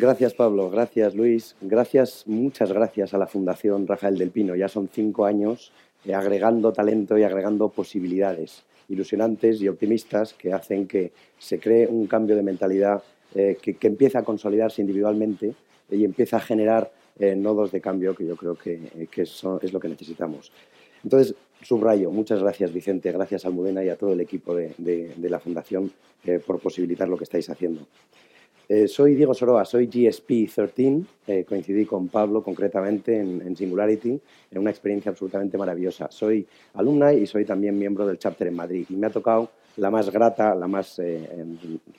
Gracias, Pablo. Gracias, Luis. Gracias, muchas gracias a la Fundación Rafael del Pino. Ya son cinco años eh, agregando talento y agregando posibilidades ilusionantes y optimistas que hacen que se cree un cambio de mentalidad eh, que, empieza a consolidarse individualmente y empieza a generar eh, nodos de cambio que yo creo que, es lo que necesitamos. Entonces, subrayo, muchas gracias Vicente, gracias Almudena y a todo el equipo de, la Fundación por posibilitar lo que estáis haciendo. Eh, soy Diego Soroa, soy GSP13, eh, coincidí con Pablo concretamente en, Singularity, en una experiencia absolutamente maravillosa. Soy alumna y soy también miembro del chapter en Madrid y me ha tocado la más grata, la más eh, em,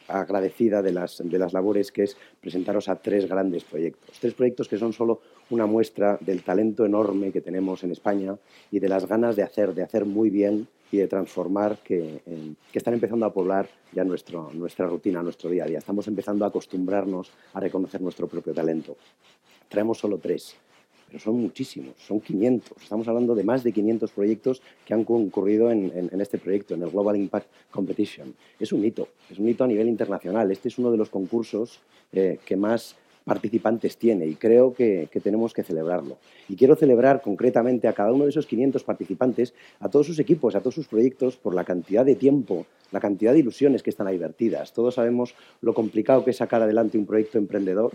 agradecida de las, de las labores, que es presentaros a tres grandes proyectos. Tres proyectos que son solo una muestra del talento enorme que tenemos en España y de las ganas de hacer, de hacer muy bien y de transformar que, están empezando a poblar ya nuestro, nuestra rutina, nuestro día a día. Estamos empezando a acostumbrarnos a reconocer nuestro propio talento. Traemos solo tres, pero son muchísimos, son 500. Estamos hablando de más de 500 proyectos que han concurrido en, este proyecto, en el Global Impact Competition. Es un hito, es un hito a nivel internacional. Este es uno de los concursos eh, que más participantes tiene y creo que, tenemos que celebrarlo. Y quiero celebrar concretamente a cada uno de esos 500 participantes, a todos sus equipos, a todos sus proyectos, por la cantidad de tiempo, la cantidad de ilusiones que están ahí vertidas. Todos sabemos lo complicado que es sacar adelante un proyecto emprendedor.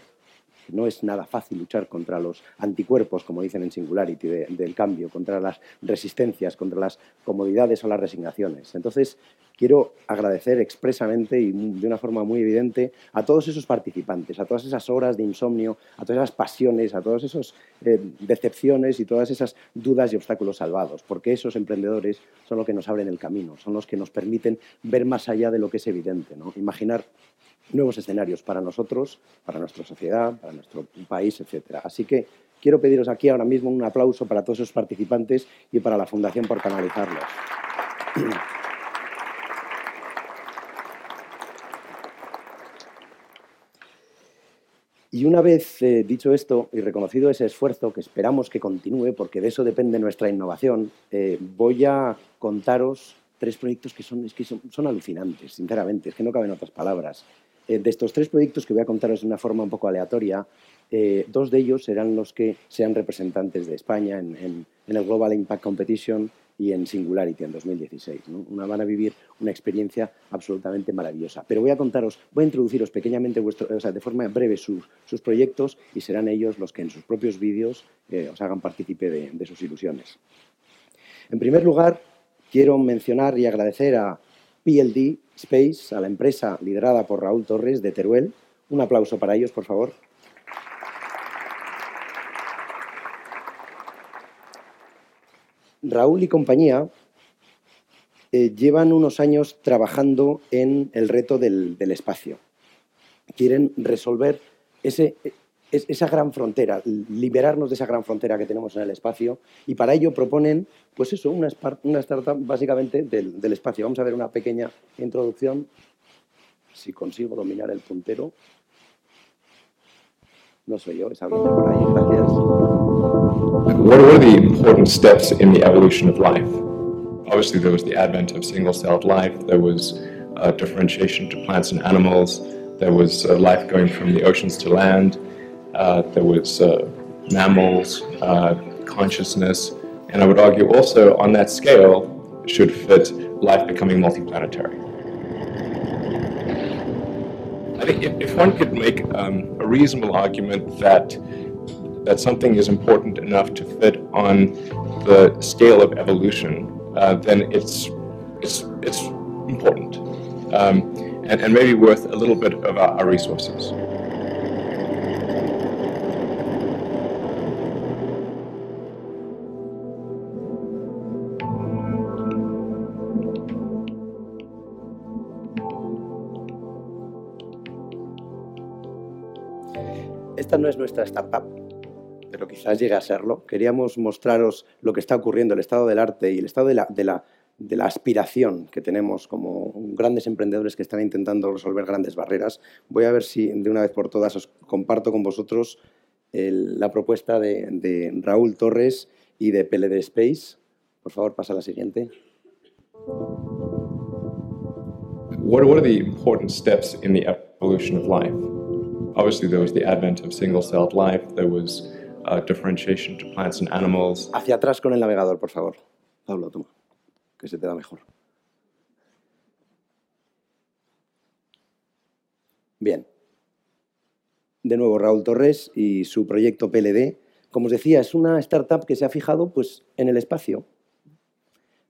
No es nada fácil luchar contra los anticuerpos, como dicen en Singularity, del cambio, contra las resistencias, contra las comodidades o las resignaciones. Entonces, quiero agradecer expresamente y de una forma muy evidente a todos esos participantes, a todas esas horas de insomnio, a todas esas pasiones, a todas esas eh, decepciones y todas esas dudas y obstáculos salvados, porque esos emprendedores son los que nos abren el camino, son los que nos permiten ver más allá de lo que es evidente, ¿no? imaginar nuevos escenarios para nosotros, para nuestra sociedad, para nuestro país, etc. Así que quiero pediros aquí ahora mismo un aplauso para todos esos participantes y para la Fundación por canalizarlos. Y una vez eh, dicho esto y reconocido ese esfuerzo, que esperamos que continúe, porque de eso depende nuestra innovación, eh, voy a contaros tres proyectos que, son, que son, alucinantes, sinceramente, es que no caben otras palabras. Eh, de estos tres proyectos que voy a contaros de una forma un poco aleatoria, dos de ellos serán los que sean representantes de España en el Global Impact Competition y en Singularity en 2016. Una, van a vivir una experiencia absolutamente maravillosa. Pero voy a contaros, voy a introduciros pequeñamente, vuestro, de forma breve sus, proyectos y serán ellos los que en sus propios vídeos eh, os hagan partícipe de sus ilusiones. En primer lugar, quiero mencionar y agradecer a PLD Space, a la empresa liderada por Raúl Torres de Teruel. Un aplauso para ellos, por favor. Raúl y compañía eh, llevan unos años trabajando en el reto del, espacio. Quieren resolver esa gran frontera, liberarnos de esa gran frontera que tenemos en el espacio y para ello proponen, pues eso, una, startup básicamente del, del, espacio. Vamos a ver una pequeña introducción, si consigo dominar el puntero. No soy yo, es alguien por ahí, gracias. What were the important steps in the evolution of life? Obviously, there was the advent of single-celled life. There was uh, differentiation to plants and animals. There was uh, life going from the oceans to land. Uh, there was uh, mammals, uh, consciousness, and I would argue also on that scale should fit life becoming multiplanetary. I think if, if one could make um, a reasonable argument that that something is important enough to fit on the scale of evolution, uh, then it's, it's, it's important um, and, and maybe worth a little bit of our, our resources. Esta no es nuestra startup, pero quizás llegue a serlo. Queríamos mostraros lo que está ocurriendo, el estado del arte y el estado de la, de la, de la aspiración que tenemos como grandes emprendedores que están intentando resolver grandes barreras. Voy a ver si de una vez por todas os comparto con vosotros la propuesta de, de, Raúl Torres y de PLD Space. Por favor, pasa a la siguiente. What are the important steps in the evolution of life? Hacia atrás con el navegador, por favor. Pablo, toma, que se te da mejor. Bien. De nuevo, Raúl Torres y su proyecto PLD. Como os decía, es una startup que se ha fijado pues, en el espacio.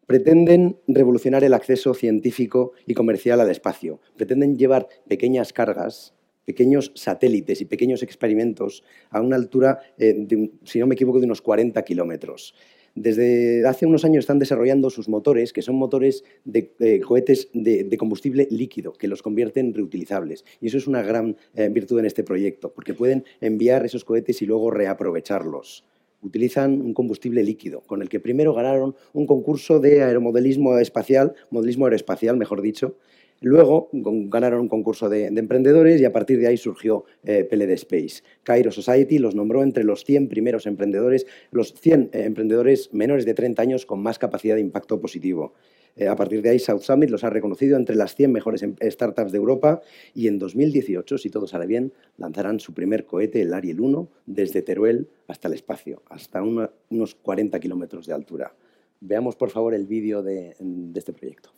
Pretenden revolucionar el acceso científico y comercial al espacio. Pretenden llevar pequeñas cargas, pequeños satélites y pequeños experimentos a una altura, eh, de si no me equivoco, de unos 40 kilómetros. Desde hace unos años están desarrollando sus motores, que son motores de eh, cohetes de, de combustible líquido, que los convierten en reutilizables. Y eso es una gran eh, virtud en este proyecto, porque pueden enviar esos cohetes y luego reaprovecharlos. Utilizan un combustible líquido, con el que primero ganaron un concurso de aeromodelismo espacial, modelismo aeroespacial, mejor dicho, Luego ganaron un concurso de, de emprendedores y a partir de ahí surgió eh, PLD Space. Cairo Society los nombró entre los 100 primeros emprendedores, los 100 eh, emprendedores menores de 30 años con más capacidad de impacto positivo. Eh, a partir de ahí, South Summit los ha reconocido entre las 100 mejores em- startups de Europa y en 2018, si todo sale bien, lanzarán su primer cohete, el Ariel 1, desde Teruel hasta el espacio, hasta unos 40 kilómetros de altura. Veamos, por favor, el vídeo de- de este proyecto.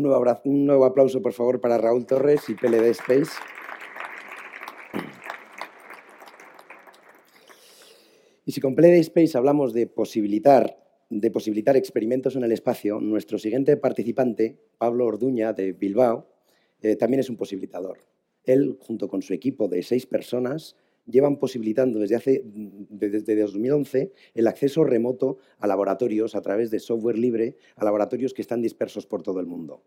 Un nuevo, un nuevo aplauso, por favor, para Raúl Torres y PLD Space. Y si con PLD Space hablamos de posibilitar, de posibilitar experimentos en el espacio, nuestro siguiente participante, Pablo Orduña, de Bilbao, eh, también es un posibilitador. Él, junto con su equipo de seis personas, llevan posibilitando desde, hace, desde, desde 2011 el acceso remoto a laboratorios a través de software libre, a laboratorios que están dispersos por todo el mundo.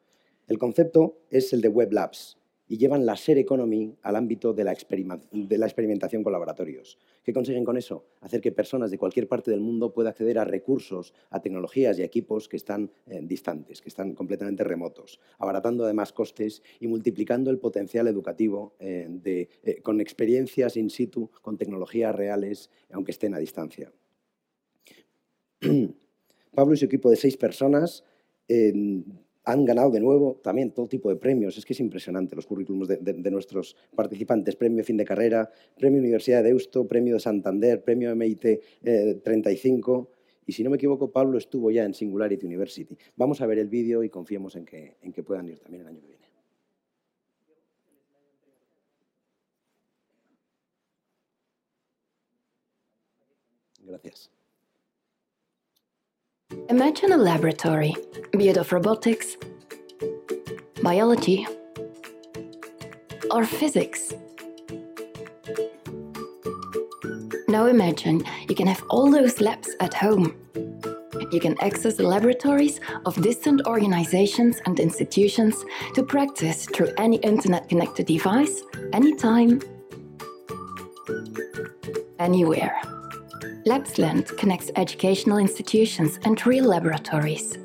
El concepto es el de Web Labs y llevan la share economy al ámbito de la, experimentación con laboratorios. ¿Qué consiguen con eso? Hacer que personas de cualquier parte del mundo puedan acceder a recursos, a tecnologías y equipos que están eh, distantes, que están completamente remotos, abaratando además costes y multiplicando el potencial educativo eh, de, eh, con experiencias in situ, con tecnologías reales, aunque estén a distancia. Pablo y su equipo de seis personas han ganado de nuevo también todo tipo de premios. Es que es impresionante los currículums de, nuestros participantes. Premio fin de carrera, Premio Universidad de Deusto, Premio de Santander, Premio MIT eh, 35. Y si no me equivoco, Pablo estuvo ya en Singularity University. Vamos a ver el vídeo y confiemos en que, en que puedan ir también el año que viene. Gracias. Imagine a laboratory, be it of robotics, biology, or physics. Now imagine you can have all those labs at home. You can access the laboratories of distant organizations and institutions to practice through any internet connected device, anytime, anywhere. Lapsland connects educational institutions and real laboratories.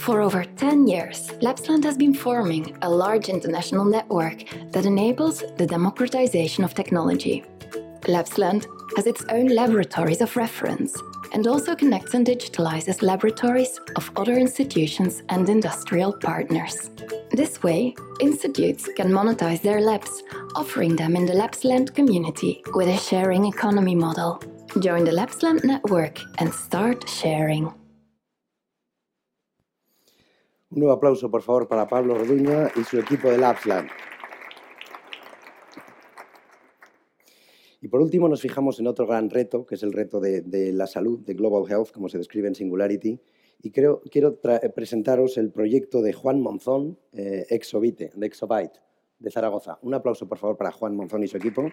For over 10 years, LabsLand has been forming a large international network that enables the democratization of technology. LabsLand has its own laboratories of reference and also connects and digitalizes laboratories of other institutions and industrial partners. This way, institutes can monetize their labs, offering them in the LabsLand community with a sharing economy model. Join the Lapsland network and start sharing. Un nuevo aplauso, por favor, para Pablo Orduña y su equipo de Lapsland. Y por último nos fijamos en otro gran reto, que es el reto de, la salud, de Global Health, como se describe en Singularity. Y creo, quiero presentaros el proyecto de Juan Monzón, eh, de de Zaragoza. Un aplauso, por favor, para Juan Monzón y su equipo.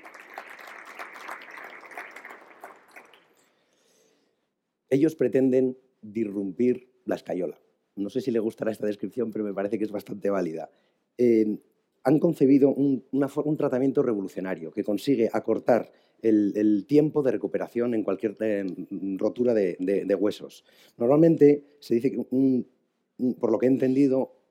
Ellos pretenden disrumpir la escayola. No sé si le gustará esta descripción, pero me parece que es bastante válida. Eh, han concebido un, tratamiento revolucionario que consigue acortar el, tiempo de recuperación en cualquier eh, rotura de, huesos. Normalmente se dice que, por lo que he entendido,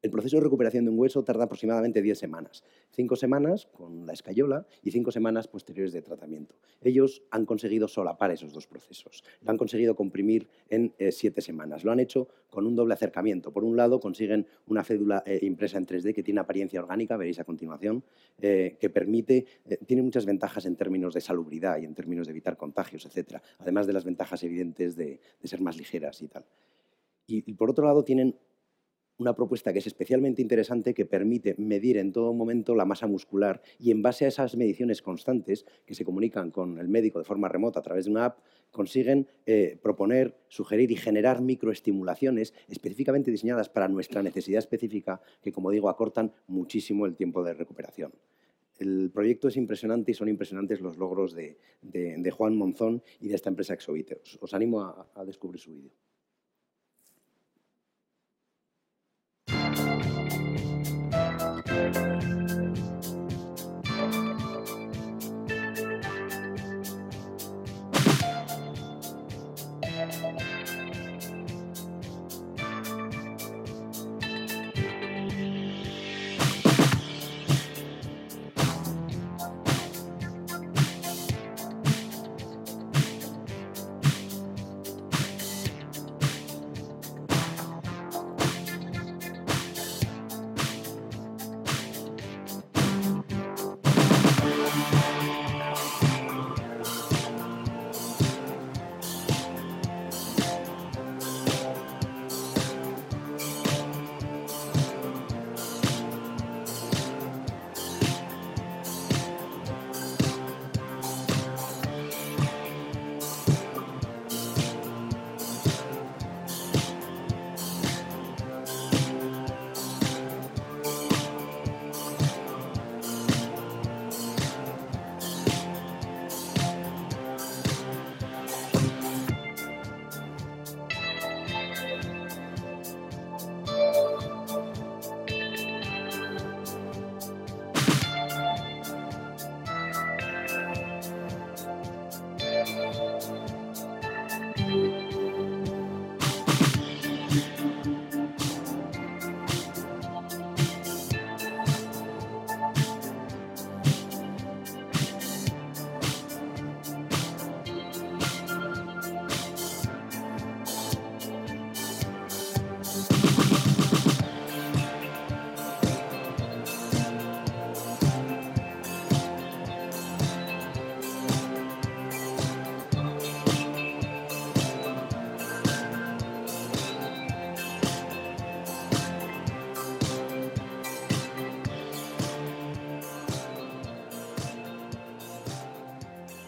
el proceso de recuperación de un hueso tarda aproximadamente 10 semanas. Cinco semanas con la escayola y cinco semanas posteriores de tratamiento. Ellos han conseguido solapar esos dos procesos. Lo han conseguido comprimir en eh, siete semanas. Lo han hecho con un doble acercamiento. Por un lado, consiguen una cédula eh, impresa en 3D que tiene apariencia orgánica, veréis a continuación, eh, que permite, tiene muchas ventajas en términos de salubridad y en términos de evitar contagios, etc. Además de las ventajas evidentes de, ser más ligeras y tal. y por otro lado, tienen una propuesta que es especialmente interesante que permite medir en todo momento la masa muscular y en base a esas mediciones constantes que se comunican con el médico de forma remota a través de una app, consiguen eh, proponer, sugerir y generar microestimulaciones específicamente diseñadas para nuestra necesidad específica que, como digo, acortan muchísimo el tiempo de recuperación. El proyecto es impresionante y son impresionantes los logros de, Juan Monzón y de esta empresa Exovite. Os, animo a descubrir su vídeo.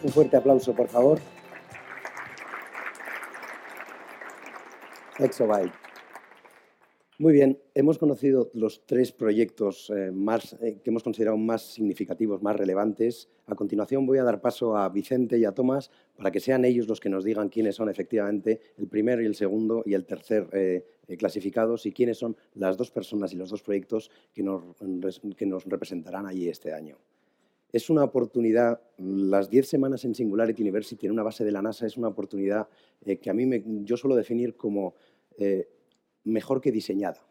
Un fuerte aplauso, por favor. Exobyte. Muy bien, hemos conocido los tres proyectos eh, más, eh, que hemos considerado más significativos, más relevantes. A continuación voy a dar paso a Vicente y a Tomás para que sean ellos los que nos digan quiénes son efectivamente el primero y el segundo y el tercer eh, clasificados y quiénes son las dos personas y los dos proyectos que nos, que nos representarán allí este año es una oportunidad, las 10 semanas en Singularity University en una base de la NASA es una oportunidad eh, que a mí me, yo suelo definir como eh, mejor que diseñada,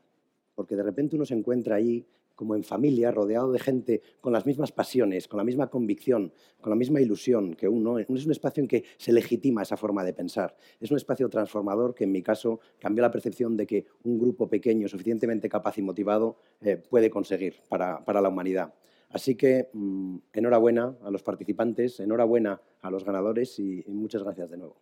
porque de repente uno se encuentra ahí como en familia, rodeado de gente con las mismas pasiones, con la misma convicción, con la misma ilusión que uno. Es un espacio en que se legitima esa forma de pensar. Es un espacio transformador que en mi caso cambió la percepción de que un grupo pequeño, suficientemente capaz y motivado, eh, puede conseguir para la humanidad. Así que mm, enhorabuena a los participantes, enhorabuena a los ganadores y, muchas gracias de nuevo.